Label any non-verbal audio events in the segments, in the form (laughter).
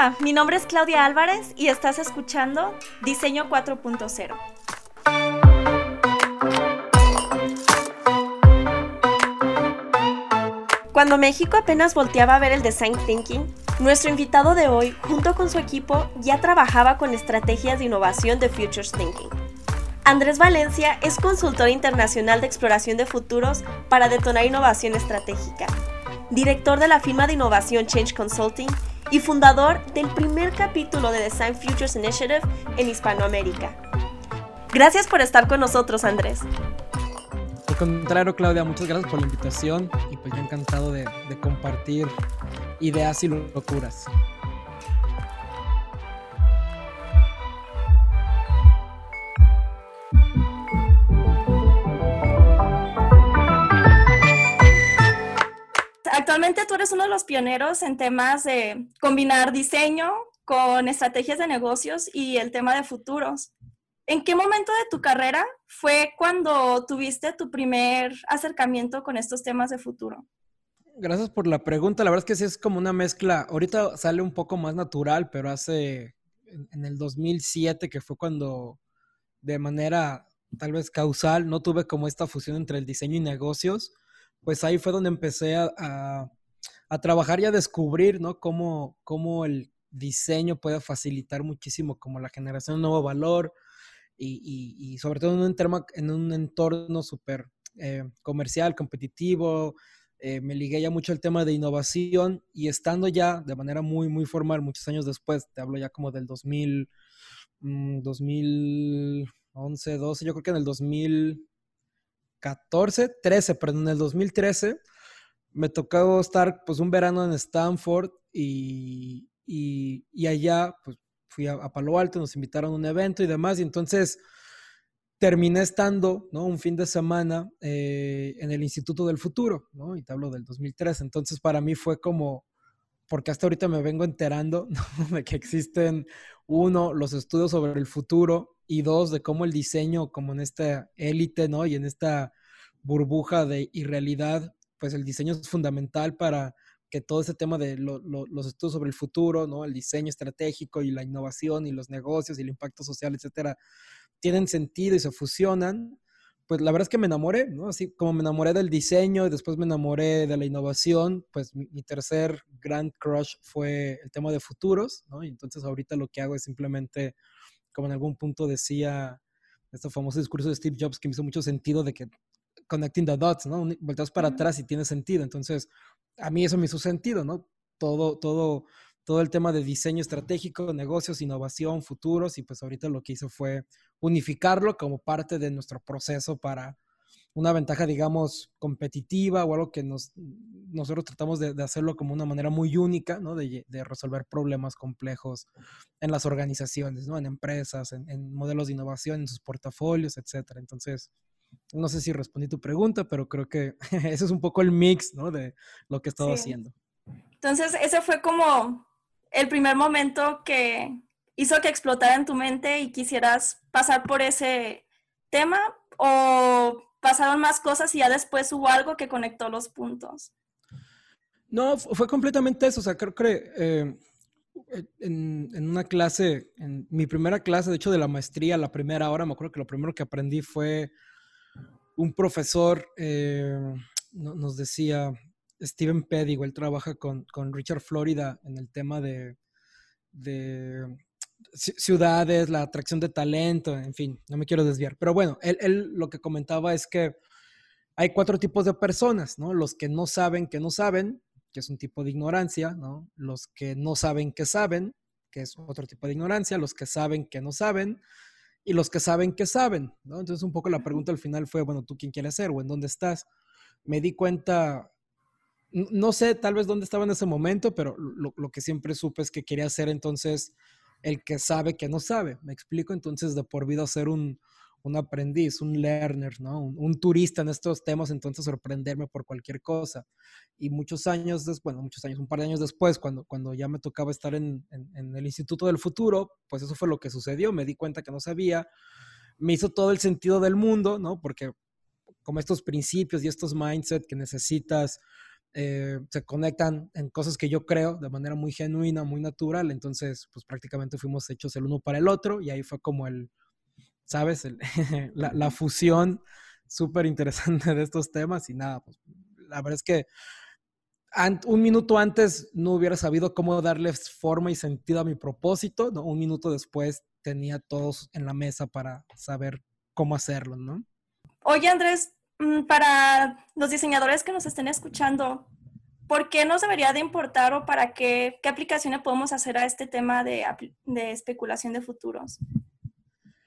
Hola, mi nombre es Claudia Álvarez y estás escuchando Diseño 4.0. Cuando México apenas volteaba a ver el design thinking, nuestro invitado de hoy, junto con su equipo, ya trabajaba con estrategias de innovación de Futures Thinking. Andrés Valencia es consultor internacional de exploración de futuros para detonar innovación estratégica, director de la firma de innovación Change Consulting y fundador del primer capítulo de Design Futures Initiative en Hispanoamérica. Gracias por estar con nosotros, Andrés. Al contrario, Claudia, muchas gracias por la invitación y pues yo encantado de, de compartir ideas y locuras. Actualmente tú eres uno de los pioneros en temas de combinar diseño con estrategias de negocios y el tema de futuros. ¿En qué momento de tu carrera fue cuando tuviste tu primer acercamiento con estos temas de futuro? Gracias por la pregunta. La verdad es que sí es como una mezcla. Ahorita sale un poco más natural, pero hace en el 2007, que fue cuando de manera tal vez causal no tuve como esta fusión entre el diseño y negocios, pues ahí fue donde empecé a, trabajar y a descubrir, ¿no? Cómo, cómo el diseño puede facilitar muchísimo como la generación de nuevo valor y, sobre todo en un, en un entorno súper eh, comercial, competitivo, eh, me ligué ya mucho al tema de innovación y estando ya de manera muy, muy formal muchos años después, te hablo ya como del 2000, 2011, 12, yo creo que en el 2014, 13, perdón, en el 2013 me tocó estar pues un verano en Stanford y, y, allá pues fui a, a, Palo Alto, nos invitaron a un evento y demás y entonces terminé estando, ¿no? Un fin de semana eh, en el Instituto del Futuro, ¿no? Y te hablo del 2003. Entonces, para mí fue como, porque hasta ahorita me vengo enterando, (laughs) De que existen, uno, los estudios sobre el futuro y dos, de cómo el diseño, como en esta élite, ¿no? Y en esta burbuja de irrealidad, pues el diseño es fundamental para que todo ese tema de los estudios sobre el futuro, ¿no? El diseño estratégico y la innovación y los negocios y el impacto social, etcétera, tienen sentido y se fusionan, pues la verdad es que me enamoré, ¿no? Así como me enamoré del diseño y después me enamoré de la innovación, pues mi, tercer grand crush fue el tema de futuros, ¿no? Y entonces ahorita lo que hago es simplemente, como en algún punto decía este famoso discurso de Steve Jobs que me hizo mucho sentido de que connecting the dots, ¿no? Vueltas para atrás y tiene sentido. Entonces, a mí eso me hizo sentido, ¿no? Todo, todo todo el tema de diseño estratégico, negocios, innovación, futuros, y pues ahorita lo que hice fue unificarlo como parte de nuestro proceso para una ventaja, digamos, competitiva o algo que nos, nosotros tratamos de, hacerlo como una manera muy única, ¿no? De, resolver problemas complejos en las organizaciones, ¿no? En empresas, en, modelos de innovación, en sus portafolios, etcétera. Entonces, no sé si respondí tu pregunta, pero creo que (laughs) ese es un poco el mix, ¿no? De lo que he estado haciendo. Entonces, ese fue como el primer momento que hizo que explotara en tu mente y quisieras pasar por ese tema o pasaron más cosas y ya después hubo algo que conectó los puntos? No, fue completamente eso. O sea, creo que eh, en, una clase, en mi primera clase, de hecho, de la maestría, la primera hora, me acuerdo que lo primero que aprendí fue un profesor eh, nos decía, Steven Pedigo, él trabaja con, Richard Florida en el tema de, ciudades, la atracción de talento, en fin, no me quiero desviar. Pero bueno, él, lo que comentaba es que hay cuatro tipos de personas, ¿no? Los que no saben que no saben, que es un tipo de ignorancia, ¿no? Los que no saben que saben, que es otro tipo de ignorancia, los que saben que no saben, y los que saben que saben, ¿no? Entonces un poco la pregunta al final fue, bueno, ¿tú quién quieres ser o en dónde estás? Me di cuenta no sé tal vez dónde estaba en ese momento, pero lo, que siempre supe es que quería ser entonces el que sabe que no sabe. Me explico entonces de por vida ser un, aprendiz, un learner, ¿no? Un, turista en estos temas, entonces sorprenderme por cualquier cosa. Y muchos años después, bueno, muchos años, un par de años después, cuando, cuando ya me tocaba estar en, en el Instituto del Futuro, pues eso fue lo que sucedió. Me di cuenta que no sabía. Me hizo todo el sentido del mundo, ¿no? Porque como estos principios y estos mindset que necesitas eh, se conectan en cosas que yo creo de manera muy genuina, muy natural, entonces pues prácticamente fuimos hechos el uno para el otro y ahí fue como el, ¿sabes? (laughs) la, fusión súper interesante (laughs) de estos temas y nada, pues la verdad es que un minuto antes no hubiera sabido cómo darle forma y sentido a mi propósito, ¿no? Un minuto después tenía todos en la mesa para saber cómo hacerlo, ¿no? Oye, Andrés, para los diseñadores que nos estén escuchando, ¿por qué nos debería de importar o para qué, qué aplicaciones podemos hacer a este tema de, de especulación de futuros?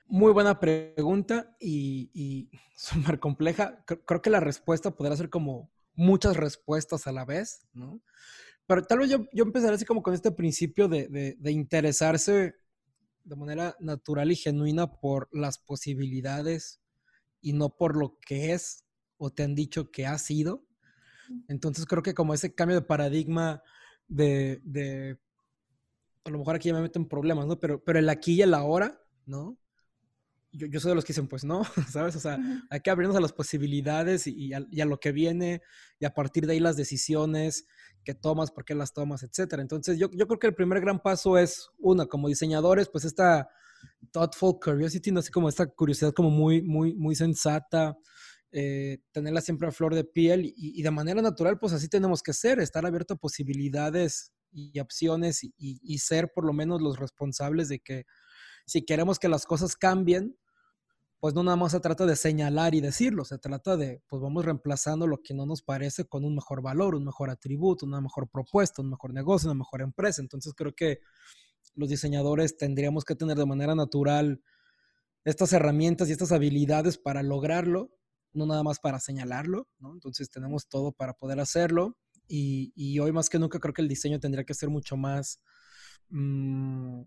Muy buena pregunta y, y (laughs) súper compleja. Creo que la respuesta podrá ser como muchas respuestas a la vez, ¿no? Pero tal vez yo, yo empezaré así como con este principio de, de, de interesarse de manera natural y genuina por las posibilidades y no por lo que es o te han dicho que ha sido. Entonces creo que como ese cambio de paradigma de, de a lo mejor aquí ya me meto en problemas, ¿no? Pero, pero el aquí y el ahora, ¿no? Yo, yo soy de los que dicen, pues no, (laughs) ¿sabes? O sea, hay que abrirnos a las posibilidades y, a, y, a, lo que viene y a partir de ahí las decisiones que tomas, por qué las tomas, etcétera. Entonces yo, yo creo que el primer gran paso es, una, como diseñadores, pues esta thoughtful curiosity, no así como esta curiosidad como muy, muy, muy sensata, eh, tenerla siempre a flor de piel y, y, de manera natural, pues así tenemos que ser, estar abierto a posibilidades y opciones y, y, ser por lo menos los responsables de que si queremos que las cosas cambien, pues no nada más se trata de señalar y decirlo, se trata de, pues vamos reemplazando lo que no nos parece con un mejor valor, un mejor atributo, una mejor propuesta, un mejor negocio, una mejor empresa. Entonces creo que los diseñadores tendríamos que tener de manera natural estas herramientas y estas habilidades para lograrlo, no nada más para señalarlo, ¿no? Entonces tenemos todo para poder hacerlo y, y hoy más que nunca creo que el diseño tendría que ser mucho más, mmm,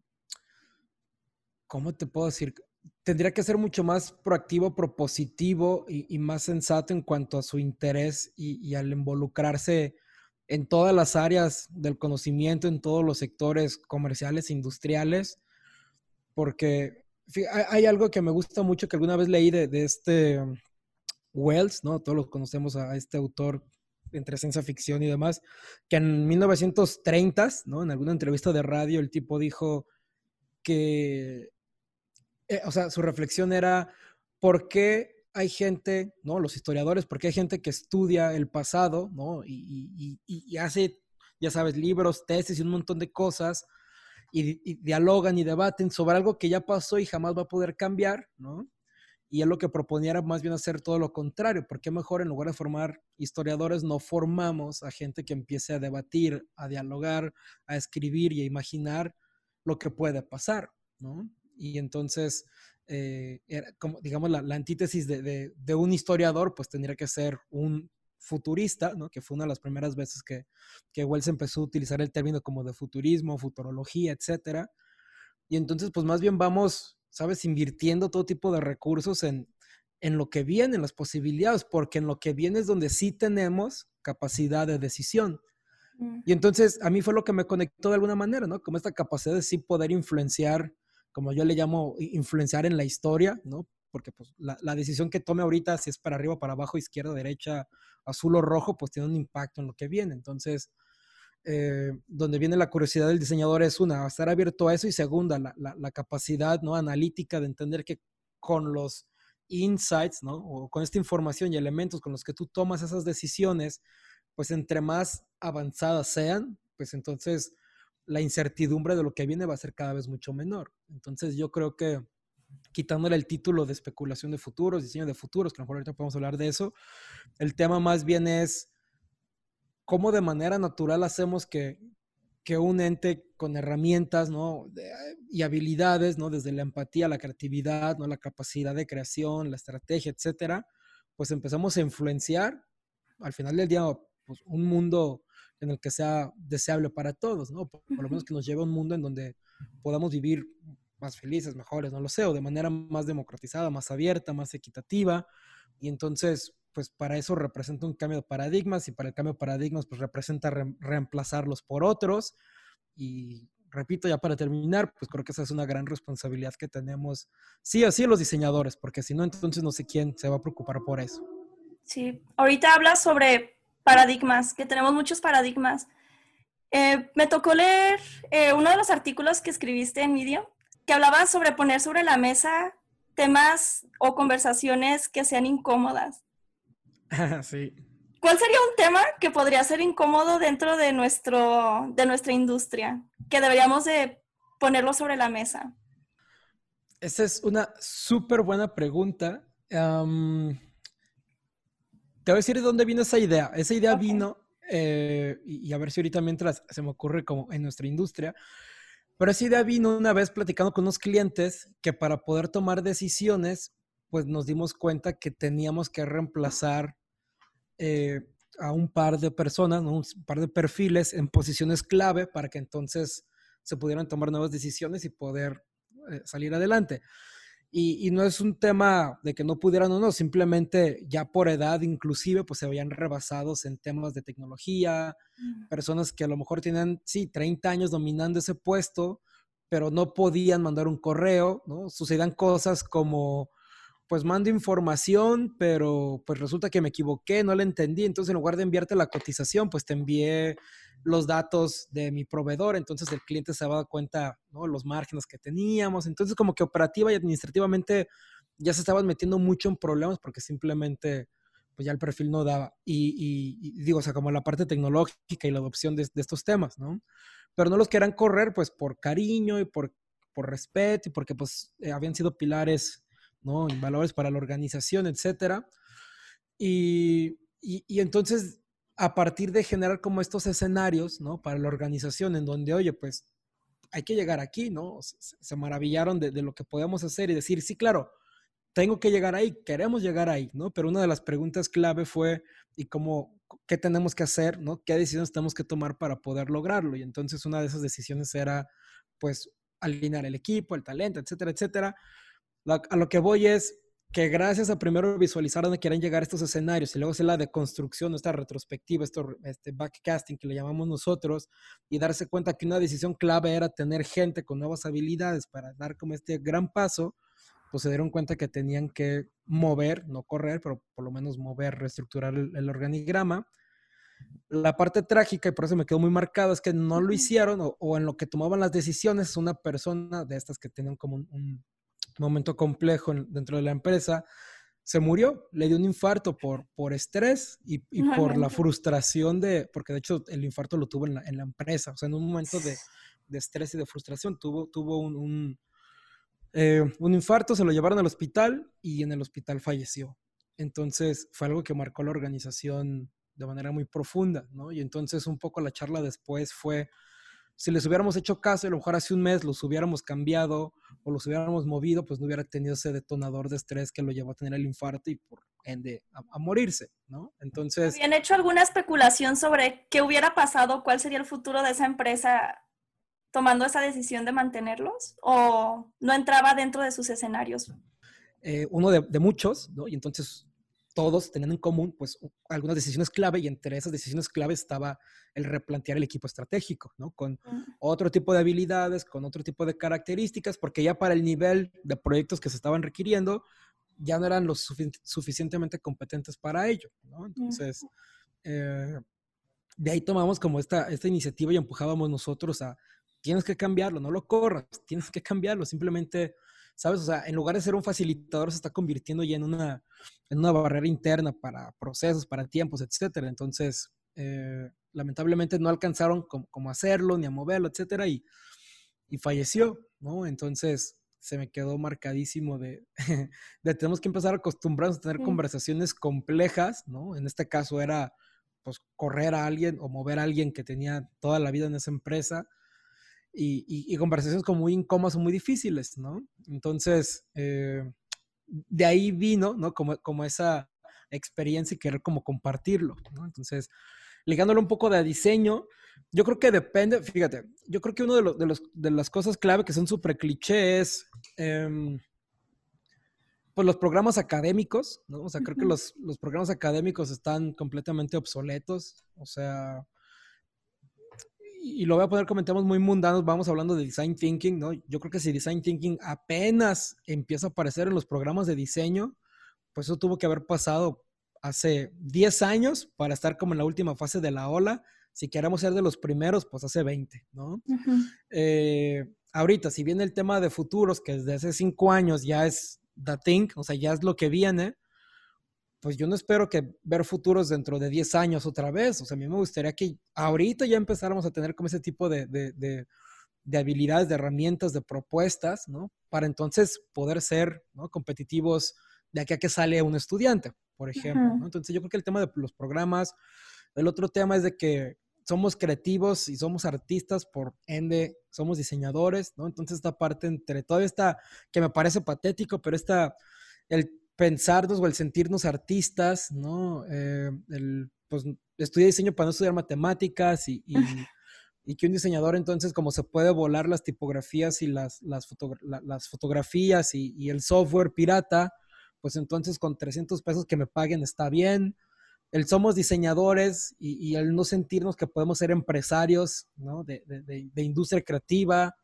¿cómo te puedo decir? Tendría que ser mucho más proactivo, propositivo y, más sensato en cuanto a su interés y al involucrarse en todas las áreas del conocimiento, en todos los sectores comerciales, industriales, porque hay algo que me gusta mucho que alguna vez leí de, este Wells, ¿no? Todos los conocemos a este autor entre ciencia ficción y demás, que en 1930, ¿no? En alguna entrevista de radio el tipo dijo que, eh, o sea, su reflexión era, ¿por qué hay gente, ¿no? Los historiadores, porque hay gente que estudia el pasado, ¿no? Y, y, y hace, ya sabes, libros, tesis y un montón de cosas, y, y, dialogan y debaten sobre algo que ya pasó y jamás va a poder cambiar, ¿no? Y él lo que proponía era más bien hacer todo lo contrario, porque mejor en lugar de formar historiadores, no formamos a gente que empiece a debatir, a dialogar, a escribir y a imaginar lo que puede pasar, ¿no? Y entonces eh, era como, digamos, la, la antítesis de, de, de, un historiador, pues tendría que ser un futurista, ¿no? Que fue una de las primeras veces que, que Wells empezó a utilizar el término como de futurismo, futurología, etcétera. Y entonces, pues más bien vamos, ¿sabes? Invirtiendo todo tipo de recursos en, en lo que viene, en las posibilidades, porque en lo que viene es donde sí tenemos capacidad de decisión. Mm. Y entonces a mí fue lo que me conectó de alguna manera, ¿no? Como esta capacidad de sí poder influenciar como yo le llamo, influenciar en la historia, ¿no? Porque pues, la, la, decisión que tome ahorita, si es para arriba, para abajo, izquierda, derecha, azul o rojo, pues tiene un impacto en lo que viene. Entonces, eh, donde viene la curiosidad del diseñador es una, estar abierto a eso y segunda, la, la, la, capacidad ¿no? analítica de entender que con los insights, ¿no? O con esta información y elementos con los que tú tomas esas decisiones, pues entre más avanzadas sean, pues entonces la incertidumbre de lo que viene va a ser cada vez mucho menor. Entonces yo creo que quitándole el título de especulación de futuros, diseño de futuros, que a lo mejor ahorita podemos hablar de eso, el tema más bien es cómo de manera natural hacemos que, que un ente con herramientas ¿no? De, y habilidades, ¿no? desde la empatía, la creatividad, ¿no? la capacidad de creación, la estrategia, etcétera, pues empezamos a influenciar al final del día pues, un mundo en el que sea deseable para todos, ¿no? Por, por, lo menos que nos lleve a un mundo en donde podamos vivir más felices, mejores, no lo sé, o de manera más democratizada, más abierta, más equitativa. Y entonces, pues para eso representa un cambio de paradigmas y para el cambio de paradigmas, pues representa re reemplazarlos por otros. Y repito, ya para terminar, pues creo que esa es una gran responsabilidad que tenemos, sí o sí, los diseñadores, porque si no, entonces no sé quién se va a preocupar por eso. Sí, ahorita hablas sobre paradigmas, que tenemos muchos paradigmas. Eh, me tocó leer eh, uno de los artículos que escribiste en Medium, que hablaba sobre poner sobre la mesa temas o conversaciones que sean incómodas. (laughs) sí. ¿Cuál sería un tema que podría ser incómodo dentro de, nuestro, de nuestra industria? Que deberíamos de ponerlo sobre la mesa. Esa es una súper buena pregunta. Te voy a decir de dónde vino esa idea. Esa idea vino, eh, y, a ver si ahorita mientras se me ocurre como en nuestra industria, pero esa idea vino una vez platicando con unos clientes que para poder tomar decisiones, pues nos dimos cuenta que teníamos que reemplazar eh, a un par de personas, un par de perfiles en posiciones clave para que entonces se pudieran tomar nuevas decisiones y poder eh, salir adelante. Y, no es un tema de que no pudieran o no, simplemente ya por edad inclusive, pues se veían rebasados en temas de tecnología, personas que a lo mejor tienen, sí, 30 años dominando ese puesto, pero no podían mandar un correo, ¿no? Sucedían cosas como pues mando información, pero pues resulta que me equivoqué, no la entendí, entonces en lugar de enviarte la cotización, pues te envié los datos de mi proveedor, entonces el cliente se va a dar cuenta, ¿no? Los márgenes que teníamos, entonces como que operativa y administrativamente ya se estaban metiendo mucho en problemas porque simplemente pues ya el perfil no daba. Y, digo, o sea, como la parte tecnológica y la adopción de, estos temas, ¿no? Pero no los querían correr pues por cariño y por, por respeto y porque pues eh, habían sido pilares ¿no? valores para la organización, etcétera. Y, entonces, a partir de generar como estos escenarios, ¿no? Para la organización en donde, oye, pues hay que llegar aquí, ¿no? Se, maravillaron de, lo que podemos hacer y decir, sí, claro, tengo que llegar ahí, queremos llegar ahí, ¿no? Pero una de las preguntas clave fue, ¿y cómo, qué tenemos que hacer, ¿no? ¿Qué decisiones tenemos que tomar para poder lograrlo? Y entonces una de esas decisiones era, pues, alinear el equipo, el talento, etcétera, etcétera a lo que voy es que gracias a primero visualizar dónde quieren llegar estos escenarios y luego hacer la deconstrucción, esta retrospectiva, esto, este backcasting que le llamamos nosotros, y darse cuenta que una decisión clave era tener gente con nuevas habilidades para dar como este gran paso, pues se dieron cuenta que tenían que mover, no correr, pero por lo menos mover, reestructurar el, organigrama. La parte trágica, y por eso me quedó muy marcado, es que no lo hicieron o, en lo que tomaban las decisiones una persona de estas que tenían como un momento complejo dentro de la empresa, se murió, le dio un infarto por, por estrés y, por la frustración de, porque de hecho el infarto lo tuvo en la, en la empresa, o sea, en un momento de, de, estrés y de frustración, tuvo, tuvo un, un, eh, un, infarto, se lo llevaron al hospital y en el hospital falleció. Entonces fue algo que marcó la organización de manera muy profunda, ¿no? Y entonces un poco la charla después fue, si les hubiéramos hecho caso, a lo mejor hace un mes los hubiéramos cambiado o los hubiéramos movido, pues no hubiera tenido ese detonador de estrés que lo llevó a tener el infarto y por ende a, morirse, ¿no? Entonces... ¿Habían hecho alguna especulación sobre qué hubiera pasado, cuál sería el futuro de esa empresa tomando esa decisión de mantenerlos? ¿O no entraba dentro de sus escenarios? Eh, uno de, de, muchos, ¿no? Y entonces todos tenían en común pues algunas decisiones clave y entre esas decisiones clave estaba el replantear el equipo estratégico, ¿no? Con otro tipo de habilidades, con otro tipo de características, porque ya para el nivel de proyectos que se estaban requiriendo, ya no eran los suficientemente competentes para ello, ¿no? Entonces, eh, de ahí tomamos como esta, esta iniciativa y empujábamos nosotros a, tienes que cambiarlo, no lo corras, tienes que cambiarlo, simplemente ¿sabes? O sea, en lugar de ser un facilitador, se está convirtiendo ya en una, en una barrera interna para procesos, para tiempos, etcétera. Entonces, eh, lamentablemente no alcanzaron como, hacerlo, ni a moverlo, etcétera, y, y falleció, ¿no? Entonces, se me quedó marcadísimo de, (laughs) de tenemos que empezar a acostumbrarnos a tener conversaciones complejas, ¿no? En este caso era, pues, correr a alguien o mover a alguien que tenía toda la vida en esa empresa y, conversaciones como muy incómodas o muy difíciles, ¿no? Entonces, eh, de ahí vino, ¿no? Como, como esa experiencia y querer como compartirlo, ¿no? Entonces, ligándolo un poco de diseño, yo creo que depende, fíjate, yo creo que uno de, los, de, los, de las cosas clave que son súper clichés, eh, pues los programas académicos, ¿no? O sea, creo que los, los programas académicos están completamente obsoletos, o sea, y lo voy a poner comentarios muy mundanos, vamos hablando de design thinking, ¿no? Yo creo que si design thinking apenas empieza a aparecer en los programas de diseño, pues eso tuvo que haber pasado hace 10 años para estar como en la última fase de la ola. Si queremos ser de los primeros, pues hace 20, ¿no? Eh, ahorita, si viene el tema de futuros, que desde hace 5 años ya es the thing, o sea, ya es lo que viene, pues yo no espero que ver futuros dentro de 10 años otra vez. O sea, a mí me gustaría que ahorita ya empezáramos a tener como ese tipo de, de, de, habilidades, de herramientas, de propuestas, ¿no? Para entonces poder ser ¿no? competitivos de aquí a que sale un estudiante, por ejemplo. ¿no? Entonces yo creo que el tema de los programas, el otro tema es de que somos creativos y somos artistas, por ende somos diseñadores, ¿no? Entonces esta parte entre todo esta, que me parece patético, pero esta, el pensarnos o el sentirnos artistas, ¿no? Eh, el, pues estudié diseño para no estudiar matemáticas y, y, (laughs) que un diseñador entonces como se puede volar las tipografías y las, las, las fotografías y, y, el software pirata, pues entonces con 300 pesos que me paguen está bien. El somos diseñadores y, el no sentirnos que podemos ser empresarios, ¿no? De, de, de, de industria creativa,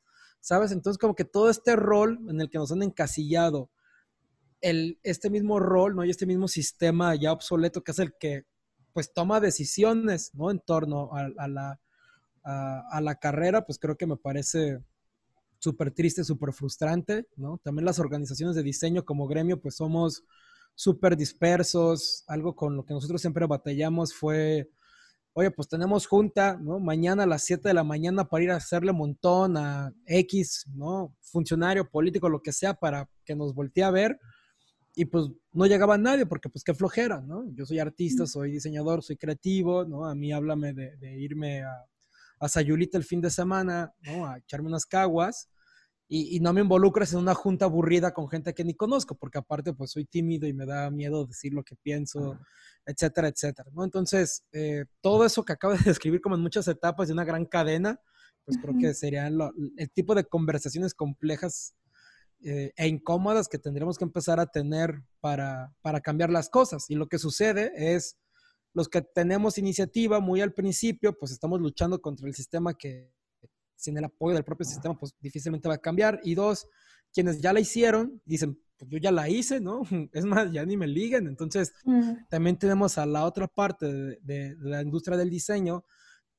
¿sabes? Entonces como que todo este rol en el que nos han encasillado, el, este mismo rol, ¿no? Y este mismo sistema ya obsoleto que es el que, pues, toma decisiones, ¿no? En torno a, la, a, la carrera, pues creo que me parece súper triste, súper frustrante, ¿no? También las organizaciones de diseño como gremio, pues somos súper dispersos. Algo con lo que nosotros siempre batallamos fue, oye, pues tenemos junta, ¿no? Mañana a las 7 de la mañana para ir a hacerle montón a X, ¿no? Funcionario, político, lo que sea, para que nos voltee a ver y pues no llegaba nadie porque pues qué flojera, ¿no? Yo soy artista, soy diseñador, soy creativo, ¿no? A mí háblame de, irme a, a, Sayulita el fin de semana, ¿no? A echarme unas caguas y, no me involucres en una junta aburrida con gente que ni conozco, porque aparte pues soy tímido y me da miedo decir lo que pienso, etcétera, etcétera, ¿no? Entonces, eh, todo eso que acabo de (laughs) describir como en muchas etapas de una gran cadena, pues creo que serían el tipo de conversaciones complejas eh, e incómodas que tendremos que empezar a tener para, para cambiar las cosas. Y lo que sucede es, los que tenemos iniciativa muy al principio, pues estamos luchando contra el sistema que sin el apoyo del propio sistema, pues difícilmente va a cambiar. Y dos, quienes ya la hicieron, dicen, pues yo ya la hice, ¿no? (laughs) Es más, ya ni me liguen. Entonces, también tenemos a la otra parte de, de, la industria del diseño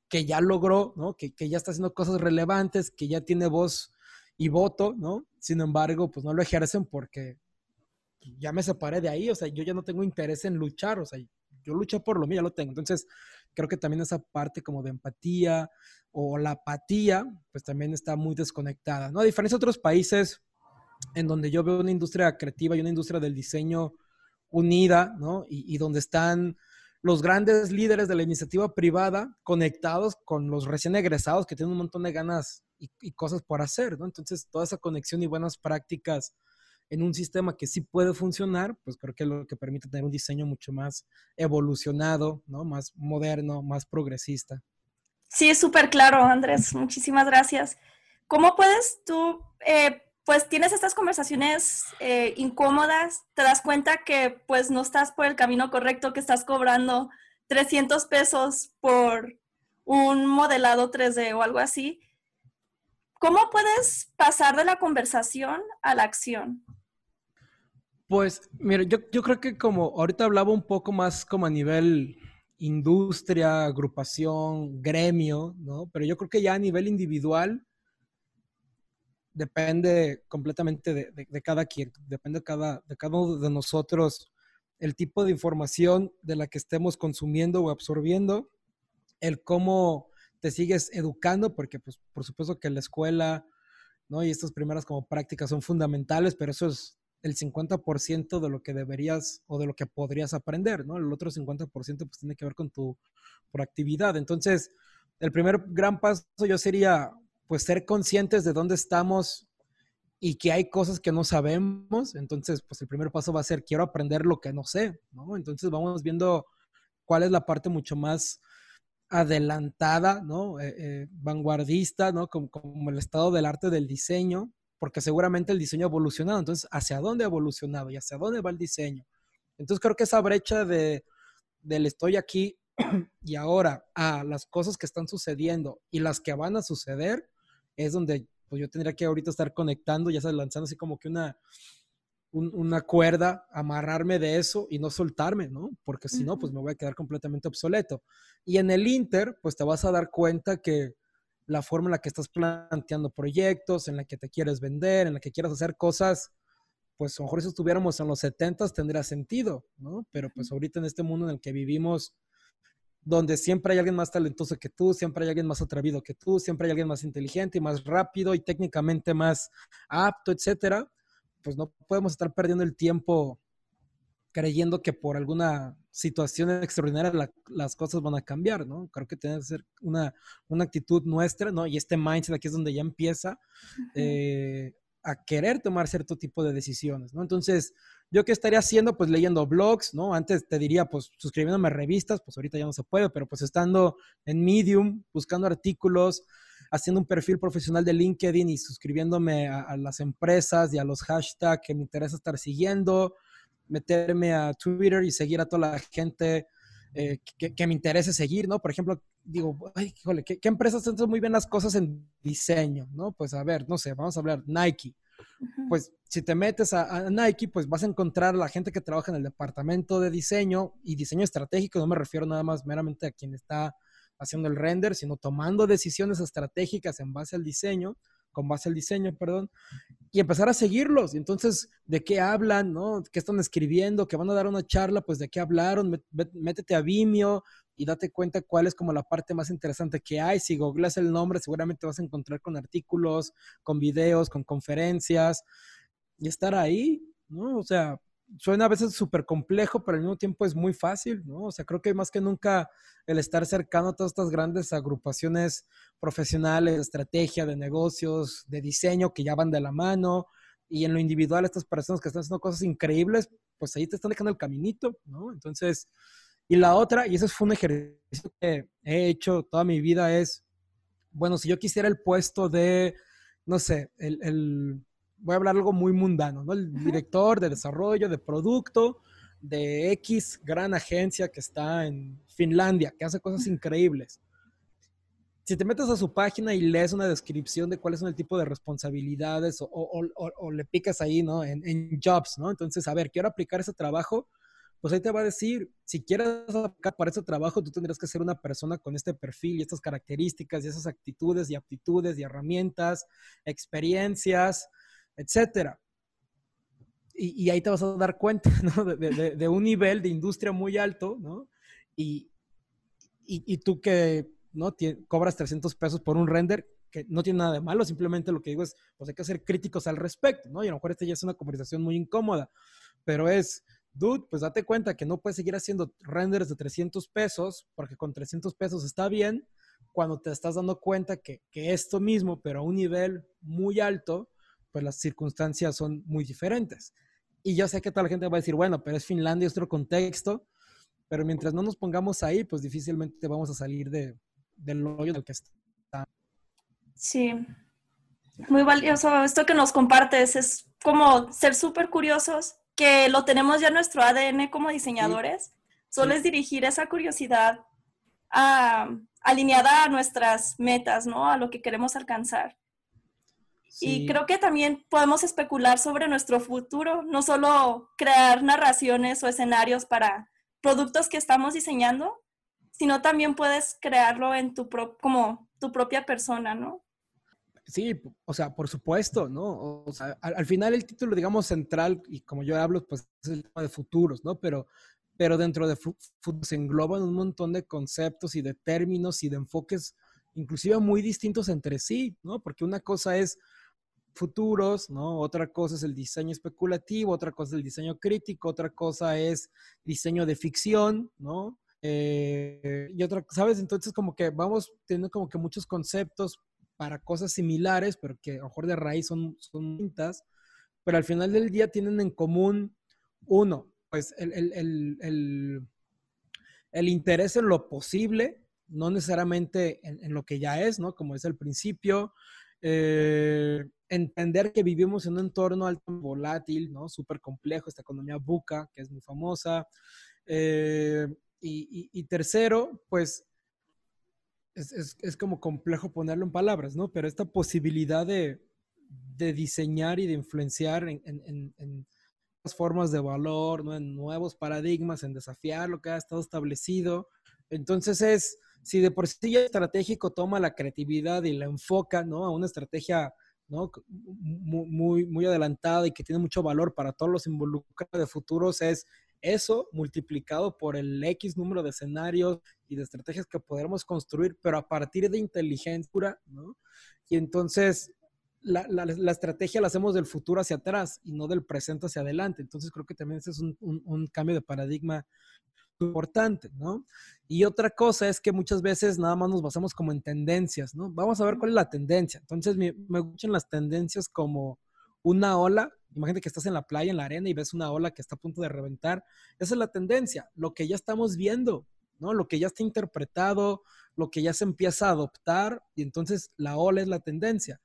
que ya logró, ¿no? Que, que, ya está haciendo cosas relevantes, que ya tiene voz y voto, ¿no? Sin embargo, pues no lo ejercen porque ya me separé de ahí, o sea, yo ya no tengo interés en luchar, o sea, yo luché por lo mío, ya lo tengo. Entonces, creo que también esa parte como de empatía o la apatía, pues también está muy desconectada, ¿no? A diferencia de otros países en donde yo veo una industria creativa y una industria del diseño unida, ¿no? Y, y donde están los grandes líderes de la iniciativa privada conectados con los recién egresados que tienen un montón de ganas y, cosas por hacer, ¿no? Entonces, toda esa conexión y buenas prácticas en un sistema que sí puede funcionar, pues creo que es lo que permite tener un diseño mucho más evolucionado, ¿no? Más moderno, más progresista. Sí, es súper claro, Andrés. Muchísimas gracias. ¿Cómo puedes tú, eh, pues tienes estas conversaciones eh, incómodas, te das cuenta que pues no estás por el camino correcto, que estás cobrando 300 pesos por un modelado 3D o algo así? ¿Cómo puedes pasar de la conversación a la acción? Pues, mira, yo, creo que como ahorita hablaba un poco más como a nivel industria, agrupación, gremio, ¿no? Pero yo creo que ya a nivel individual depende completamente de, cada quien, depende de cada, de cada uno de nosotros el tipo de información de la que estemos consumiendo o absorbiendo, el cómo te sigues educando, porque pues por supuesto que la escuela, ¿no? Y estas primeras como prácticas son fundamentales, pero eso es el 50% de lo que deberías o de lo que podrías aprender, ¿no? El otro 50% pues tiene que ver con tu proactividad. Entonces, el primer gran paso yo sería pues ser conscientes de dónde estamos y que hay cosas que no sabemos. Entonces, pues el primer paso va a ser quiero aprender lo que no sé, ¿no? Entonces vamos viendo cuál es la parte mucho más adelantada, ¿no? Eh, eh, vanguardista, ¿no? Como, el estado del arte del diseño, porque seguramente el diseño ha evolucionado. Entonces, ¿hacia dónde ha evolucionado y hacia dónde va el diseño? Entonces, creo que esa brecha de, del estoy aquí (clears throat) y ahora a las cosas que están sucediendo y las que van a suceder es donde pues, yo tendría que ahorita estar conectando, ya sabes, lanzando así como que una, una cuerda, amarrarme de eso y no soltarme, ¿no? Porque si no, pues me voy a quedar completamente obsoleto. Y en el Inter, pues te vas a dar cuenta que la forma en la que estás planteando proyectos, en la que te quieres vender, en la que quieras hacer cosas, pues a lo mejor si estuviéramos en los 70 tendría sentido, ¿no? Pero pues ahorita en este mundo en el que vivimos, donde siempre hay alguien más talentoso que tú, siempre hay alguien más atrevido que tú, siempre hay alguien más inteligente y más rápido y técnicamente más apto, etcétera, pues no podemos estar perdiendo el tiempo creyendo que por alguna situación extraordinaria las cosas van a cambiar, ¿no? Creo que tiene que ser una, una, actitud nuestra, ¿no? Y este mindset aquí es donde ya empieza eh, a querer tomar cierto tipo de decisiones, ¿no? Entonces, ¿yo qué estaría haciendo? Pues leyendo blogs, ¿no? Antes te diría, pues suscribiéndome a revistas, pues ahorita ya no se puede, pero pues estando en Medium, buscando artículos, haciendo un perfil profesional de LinkedIn y suscribiéndome a, las empresas y a los hashtags que me interesa estar siguiendo, meterme a Twitter y seguir a toda la gente eh, que, me interese seguir, ¿no? Por ejemplo, digo, ay, híjole, ¿qué, empresas hacen muy bien las cosas en diseño, ¿no? Pues a ver, no sé, vamos a hablar, Nike. Pues si te metes a, a, Nike, pues vas a encontrar a la gente que trabaja en el departamento de diseño y diseño estratégico, no me refiero nada más meramente a quien está haciendo el render, sino tomando decisiones estratégicas en base al diseño, con base al diseño, perdón, y empezar a seguirlos. Y entonces, ¿de qué hablan? ¿no? ¿Qué están escribiendo? ¿Que van a dar una charla? Pues de qué hablaron. Métete a Vimeo y date cuenta cuál es como la parte más interesante que hay. Si googleas el nombre, seguramente vas a encontrar con artículos, con videos, con conferencias y estar ahí, ¿no? O sea, suena a veces súper complejo, pero al mismo tiempo es muy fácil, ¿no? O sea, creo que más que nunca el estar cercano a todas estas grandes agrupaciones profesionales, de estrategia, de negocios, de diseño que ya van de la mano, y en lo individual estas personas que están haciendo cosas increíbles, pues ahí te están dejando el caminito, ¿no? Entonces, y la otra, y eso fue un ejercicio que he hecho toda mi vida, es, bueno, si yo quisiera el puesto de, no sé, el voy a hablar algo muy mundano, ¿no? El director de desarrollo de producto de X gran agencia que está en Finlandia, que hace cosas increíbles. Si te metes a su página y lees una descripción de cuáles son el tipo de responsabilidades o, le picas ahí, ¿no? En, en, jobs, ¿no? Entonces, a ver, quiero aplicar ese trabajo, pues ahí te va a decir, si quieres aplicar para ese trabajo, tú tendrías que ser una persona con este perfil y estas características y esas actitudes y aptitudes y herramientas, experiencias, etcétera. Y, ahí te vas a dar cuenta, (laughs) ¿no? De, un nivel de industria muy alto, ¿no? Y, y, tú que, ¿no? cobras 300 pesos por un render, que no tiene nada de malo, simplemente lo que digo es, pues hay que ser críticos al respecto, ¿no? Y a lo mejor esta ya es una conversación muy incómoda, pero es, dude, pues date cuenta que no puedes seguir haciendo renders de 300 pesos, porque con 300 pesos está bien, cuando te estás dando cuenta que, que esto mismo, pero a un nivel muy alto, pues las circunstancias son muy diferentes. Y yo sé que toda la gente va a decir, bueno, pero es Finlandia, es otro contexto, pero mientras no nos pongamos ahí, pues difícilmente vamos a salir de, del hoyo en el que está. Sí, muy valioso esto que nos compartes, es como ser súper curiosos, que lo tenemos ya en nuestro ADN como diseñadores, solo es dirigir esa curiosidad alineada a nuestras metas, ¿no? A lo que queremos alcanzar. Y creo que también podemos especular sobre nuestro futuro, no solo crear narraciones o escenarios para productos que estamos diseñando, sino también puedes crearlo en tu como tu propia persona, ¿no? Sí, o sea, por supuesto, ¿no? O sea, al, final el título, digamos, central, y como yo hablo, pues es el tema de futuros, ¿no? Pero, pero dentro de futuros se engloban un montón de conceptos y de términos y de enfoques, inclusive muy distintos entre sí, ¿no? Porque una cosa es futuros, ¿no? Otra cosa es el diseño especulativo, otra cosa es el diseño crítico, otra cosa es diseño de ficción, ¿no? Eh, y otra, ¿sabes? Entonces como que vamos teniendo como que muchos conceptos para cosas similares, pero que a lo mejor de raíz son, son distintas, pero al final del día tienen en común uno, pues el, el, el, el interés en lo posible, no necesariamente en, en, lo que ya es, ¿no? Como es el principio, eh, entender que vivimos en un entorno alto volátil, ¿no? Súper complejo, esta economía buca, que es muy famosa. Eh, y, tercero, pues es, como complejo ponerlo en palabras, ¿no? Pero esta posibilidad de, diseñar y de influenciar en, formas de valor, ¿no? en nuevos paradigmas, en desafiar lo que ha estado establecido. Entonces es, si de por sí ya estratégico toma la creatividad y la enfoca ¿no? a una estrategia ¿no? muy, muy adelantada y que tiene mucho valor para todos los involucrados de futuros, es eso multiplicado por el X número de escenarios y de estrategias que podremos construir, pero a partir de inteligencia, ¿no? Y entonces la, la, estrategia la hacemos del futuro hacia atrás y no del presente hacia adelante. Entonces creo que también ese es un, un, cambio de paradigma importante, ¿no? Y otra cosa es que muchas veces nada más nos basamos como en tendencias, ¿no? Vamos a ver cuál es la tendencia. Entonces me, me gustan las tendencias como una ola Imagínate que estás en la playa, en la arena y ves una ola que está a punto de reventar. Esa es la tendencia, lo que ya estamos viendo, ¿no? Lo que ya está interpretado, lo que ya se empieza a adoptar y entonces la ola es la tendencia.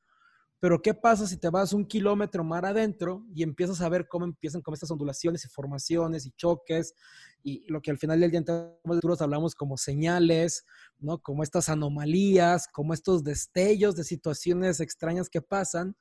Pero ¿qué pasa si te vas un kilómetro más adentro y empiezas a ver cómo empiezan con estas ondulaciones y formaciones y choques y lo que al final del día en hablamos como señales, ¿no? Como estas anomalías, como estos destellos de situaciones extrañas que pasan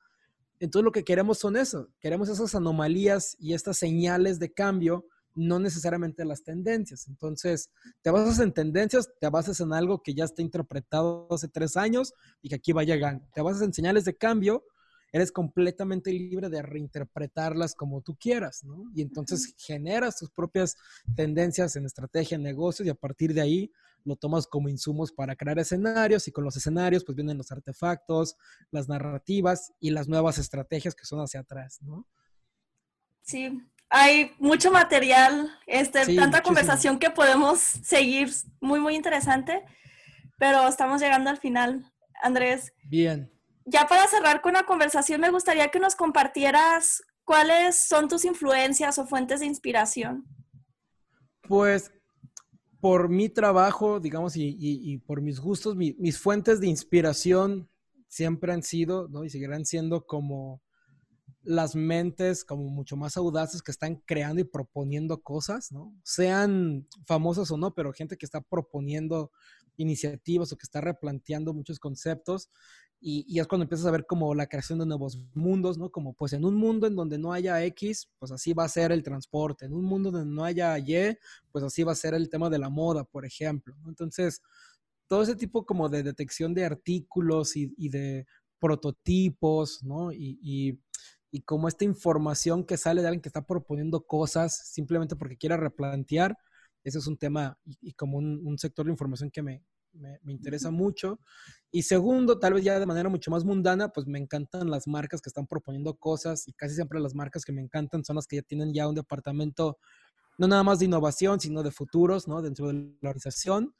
entonces lo que queremos son eso, queremos esas anomalías y estas señales de cambio, no necesariamente las tendencias. Entonces, te basas en tendencias, te basas en algo que ya está interpretado hace tres años y que aquí va llegando. Te basas en señales de cambio, eres completamente libre de reinterpretarlas como tú quieras, ¿no? Y entonces generas tus propias tendencias en estrategia, en negocios y a partir de ahí lo tomas como insumos para crear escenarios y con los escenarios pues vienen los artefactos, las narrativas y las nuevas estrategias que son hacia atrás, ¿no? Sí, hay mucho material, este, tanta conversación que podemos seguir, muy, muy interesante, pero estamos llegando al final, Andrés. Bien. Ya para cerrar con la conversación, me gustaría que nos compartieras cuáles son tus influencias o fuentes de inspiración. Pues por mi trabajo, digamos, y, por mis gustos, mis fuentes de inspiración siempre han sido, ¿no? Y seguirán siendo como las mentes como mucho más audaces que están creando y proponiendo cosas, ¿no? Sean famosas o no, pero gente que está proponiendo iniciativas o que está replanteando muchos conceptos y, es cuando empiezas a ver como la creación de nuevos mundos, ¿no? Como pues en un mundo en donde no haya X, pues así va a ser el transporte. En un mundo donde no haya Y, pues así va a ser el tema de la moda, por ejemplo. Entonces, todo ese tipo como de detección de artículos y, de prototipos, ¿no? Y, y, como esta información que sale de alguien que está proponiendo cosas simplemente porque quiere replantear, ese es un tema y, como un sector de información que me, me, interesa mucho. Y segundo, tal vez ya de manera mucho más mundana, pues me encantan las marcas que están proponiendo cosas y casi siempre las marcas que me encantan son las que ya tienen ya un departamento no nada más de innovación, sino de futuros, ¿no? Dentro de la organización.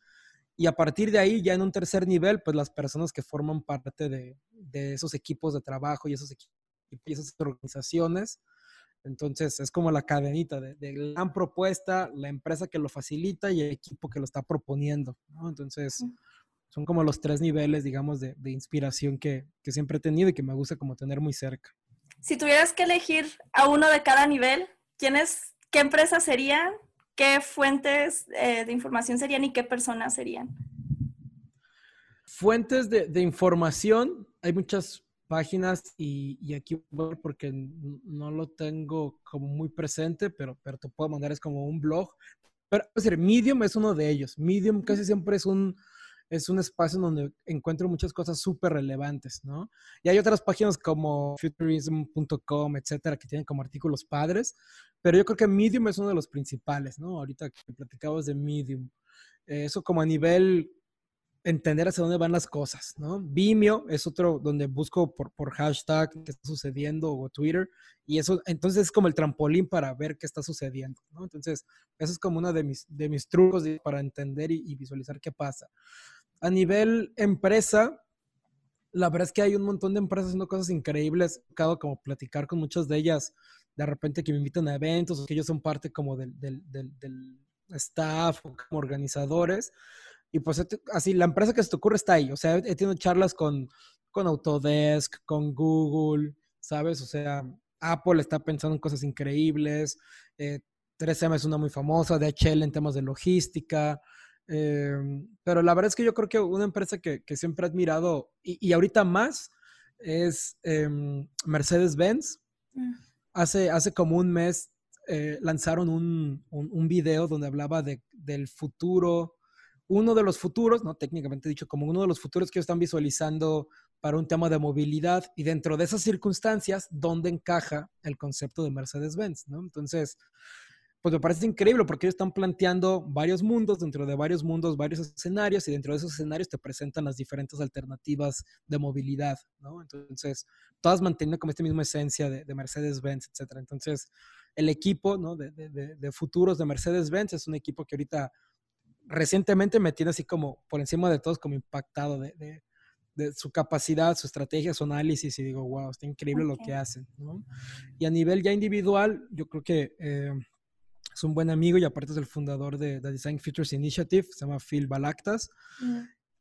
Y a partir de ahí, ya en un tercer nivel, pues las personas que forman parte de, de esos equipos de trabajo y esos equipos y esas organizaciones, entonces es como la cadenita de, de, gran propuesta, la empresa que lo facilita y el equipo que lo está proponiendo. ¿no? Entonces son como los tres niveles, digamos, de, de inspiración que, que, siempre he tenido y que me gusta como tener muy cerca. Si tuvieras que elegir a uno de cada nivel, ¿quiénes, ¿qué empresas serían? ¿Qué fuentes eh, de información serían y qué personas serían? Fuentes de, de información, hay muchas páginas y, aquí porque no lo tengo como muy presente, pero, pero te puedo mandar, es como un blog. Pero es decir, Medium es uno de ellos. Medium casi siempre es un, es un espacio donde encuentro muchas cosas súper relevantes, ¿no? Y hay otras páginas como futurism.com, etcétera, que tienen como artículos padres, pero yo creo que Medium es uno de los principales, ¿no? Ahorita que platicabas de Medium. eso como a nivel entender hacia dónde van las cosas, ¿no? Vimeo es otro donde busco por, por hashtag qué está sucediendo o Twitter y eso entonces es como el trampolín para ver qué está sucediendo, ¿no? Entonces, eso es como uno de mis, de mis trucos para entender y, visualizar qué pasa. A nivel empresa, la verdad es que hay un montón de empresas haciendo cosas increíbles, como platicar con muchas de ellas, de repente que me invitan a eventos que ellos son parte como del, del, del, del staff o como organizadores y pues así, la empresa que se te ocurre está ahí. O sea, he tenido charlas con, con Autodesk, con Google, ¿sabes? O sea, Apple está pensando en cosas increíbles. 3M eh, es una muy famosa, DHL en temas de logística. Em, pero la verdad es que yo creo que una empresa que, que siempre he admirado y, y ahorita más es em, Mercedes-Benz. Mm. Hace, hace como un mes eh, lanzaron un, un, video donde hablaba de, del futuro, uno de los futuros, no técnicamente dicho, como uno de los futuros que están visualizando para un tema de movilidad y dentro de esas circunstancias, ¿dónde encaja el concepto de Mercedes-Benz? ¿no? Entonces, pues me parece increíble porque ellos están planteando varios mundos, dentro de varios mundos, varios escenarios, y dentro de esos escenarios te presentan las diferentes alternativas de movilidad, ¿no? Entonces, todas manteniendo como esta misma esencia de, Mercedes-Benz, etcétera. Entonces, el equipo, ¿no? De, de futuros de Mercedes-Benz es un equipo que ahorita recientemente me tiene así como por encima de todos como impactado de, su capacidad, su estrategia, su análisis y digo, wow, está increíble lo que hacen, ¿no? Y a nivel ya individual, yo creo que... Eh, es un buen amigo y aparte es el fundador de The Design Features Initiative, se llama Phil Balactas.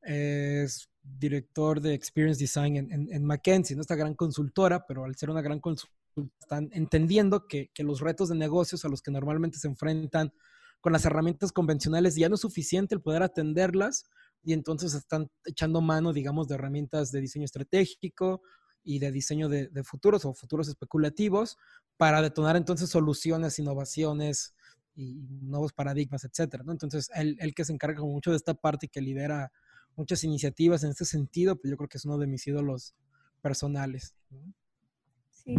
Es director de Experience Design en, en, McKinsey, ¿no? esta gran consultora, pero al ser una gran consultora están entendiendo que, que, los retos de negocios a los que normalmente se enfrentan con las herramientas convencionales ya no es suficiente el poder atenderlas y entonces están echando mano, digamos, de herramientas de diseño estratégico y de diseño de, futuros o futuros especulativos para detonar entonces soluciones, innovaciones, y nuevos paradigmas, etcétera, ¿no? Entonces, él, él, que se encarga mucho de esta parte y que lidera muchas iniciativas en este sentido, pues yo creo que es uno de mis ídolos personales. Sí.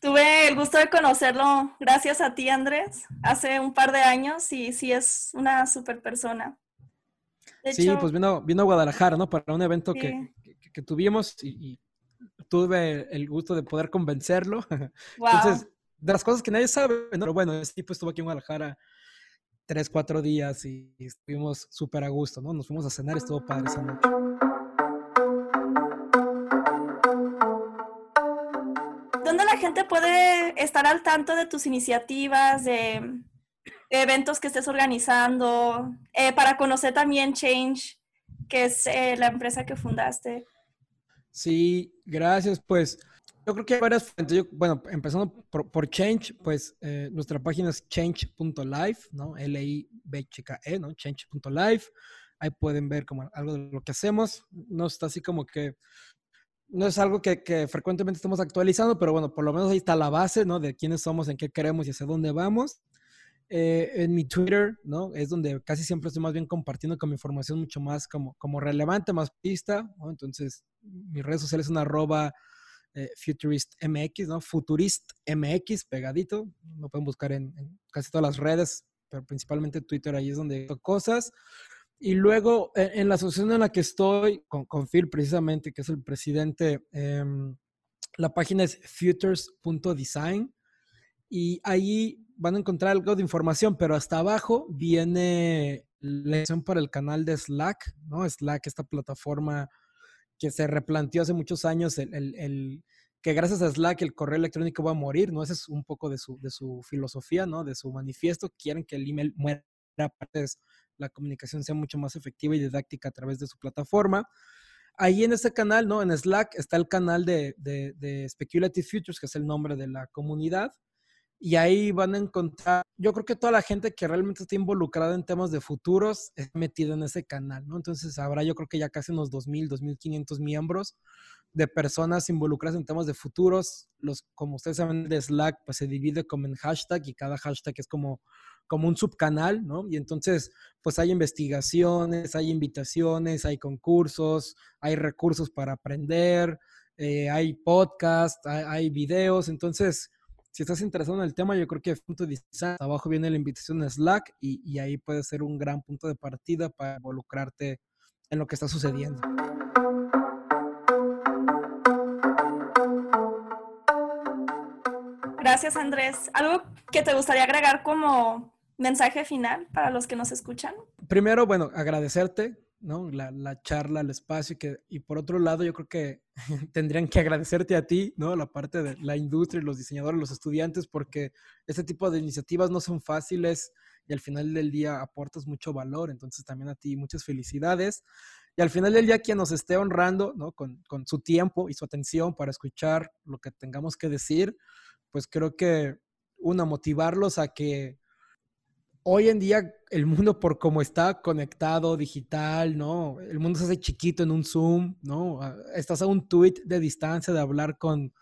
Tuve el gusto de conocerlo gracias a ti, Andrés, hace un par de años y sí es una super persona. sí, pues vino, vino a Guadalajara, ¿no? Para un evento que, que, tuvimos y, y, tuve el gusto de poder convencerlo. Wow. (laughs) Entonces, de las cosas que nadie sabe, ¿no? Pero bueno, este tipo estuvo aquí en Guadalajara tres, cuatro días y estuvimos súper a gusto, ¿no? Nos fuimos a cenar, estuvo padre esa noche. Gente puede estar al tanto de tus iniciativas, de eventos que estés organizando, eh, para conocer también Change, que es eh, la empresa que fundaste? Sí, gracias. Pues yo creo que hay varias fuentes. bueno, empezando por, Change, pues eh, nuestra página es change.live, ¿no? L-I-B-C-K-E, ¿no? Change.live. Ahí pueden ver como algo de lo que hacemos. No está así como que, no es algo que, frecuentemente estamos actualizando, pero bueno, por lo menos ahí está la base, ¿no? De quiénes somos, en qué queremos y hacia dónde vamos. Eh, en mi Twitter, ¿no? Es donde casi siempre estoy más bien compartiendo con mi información mucho más como, como relevante, más pista. Entonces, mis redes sociales son arroba eh, Futurist MX, ¿no? Futurist MX, pegadito. Lo pueden buscar en, casi todas las redes, pero principalmente Twitter, ahí es donde cosas. Y luego, e, en, la asociación en la que estoy, con, con Phil precisamente, que es el presidente, em, la página es futures.design y ahí van a encontrar algo de información, pero hasta abajo viene la lección para el canal de Slack, ¿no? Slack, esta plataforma que se replanteó hace muchos años el, que gracias a Slack el correo electrónico va a morir, ¿no? Ese es un poco de su, de su filosofía, ¿no? De su manifiesto. Quieren que el email muera, aparte la comunicación sea mucho más efectiva y didáctica a través de su plataforma. Ahí en ese canal, ¿no? En Slack está el canal de, de, de Speculative Futures, que es el nombre de la comunidad y ahí van a encontrar, yo creo que toda la gente que realmente está involucrada en temas de futuros es metida en ese canal, ¿no? Entonces habrá yo creo que ya casi unos 2.000, 2.500 miembros de personas involucradas en temas de futuros. Los, como ustedes saben, de Slack pues se divide como en hashtag y cada hashtag es como, como un subcanal, ¿no? Y entonces pues hay investigaciones, hay invitaciones, hay concursos, hay recursos para aprender, eh, hay podcast, hay, videos, entonces si estás interesado en el tema, yo creo que punto de abajo viene la invitación a Slack y, ahí puede ser un gran punto de partida para involucrarte en lo que está sucediendo. Gracias, Andrés. ¿Algo que te gustaría agregar como mensaje final para los que nos escuchan? Primero, bueno, agradecerte ¿no? La, la, charla, el espacio. Y, que, y por otro lado, yo creo que (laughs) tendrían que agradecerte a ti, ¿no? La parte de la industria los diseñadores, los estudiantes, porque este tipo de iniciativas no son fáciles y al final del día aportas mucho valor. Entonces, también a ti muchas felicidades. Y al final del día, quien nos esté honrando, ¿no? Con, con su tiempo y su atención para escuchar lo que tengamos que decir, pues creo que, una, motivarlos a que hoy en día el mundo por cómo está conectado, digital, ¿no? El mundo se hace chiquito en un Zoom, ¿no? Ah, estás a un tweet de distancia de hablar con,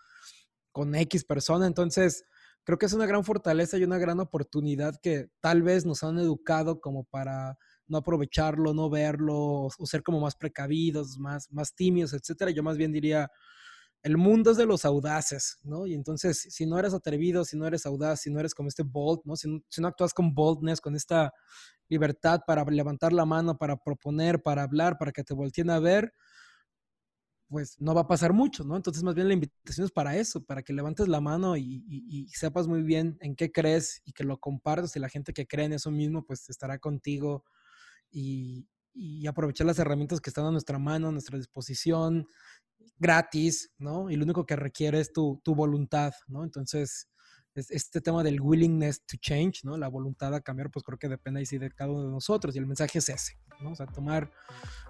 con X persona, entonces creo que es una gran fortaleza y una gran oportunidad que tal vez nos han educado como para no aprovecharlo, no verlo, o ser como más precavidos, más, más tímidos, etcétera. Yo más bien diría, el mundo es de los audaces, ¿no? Y entonces, si no eres atrevido, si no eres audaz, si no eres como este bold, ¿no? Si, si no actúas con boldness, con esta libertad para levantar la mano, para proponer, para hablar, para que te volteen a ver, pues no va a pasar mucho, ¿no? Entonces, más bien la invitación es para eso, para que levantes la mano y, sepas muy bien en qué crees y que lo compartas y la gente que cree en eso mismo, pues estará contigo y, aprovechar las herramientas que están a nuestra mano, a nuestra disposición, gratis, ¿no? Y lo único que requiere es tu, tu voluntad, ¿no? Entonces, este tema del willingness to change, ¿no? La voluntad a cambiar, pues creo que depende ahí sí de cada uno de nosotros y el mensaje es ese, ¿no? O sea, tomar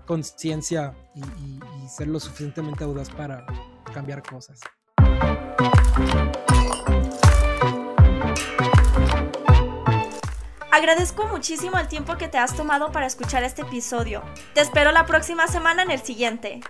conciencia y, y ser lo suficientemente audaz para cambiar cosas. Agradezco muchísimo el tiempo que te has tomado para escuchar este episodio. Te espero la próxima semana en el siguiente.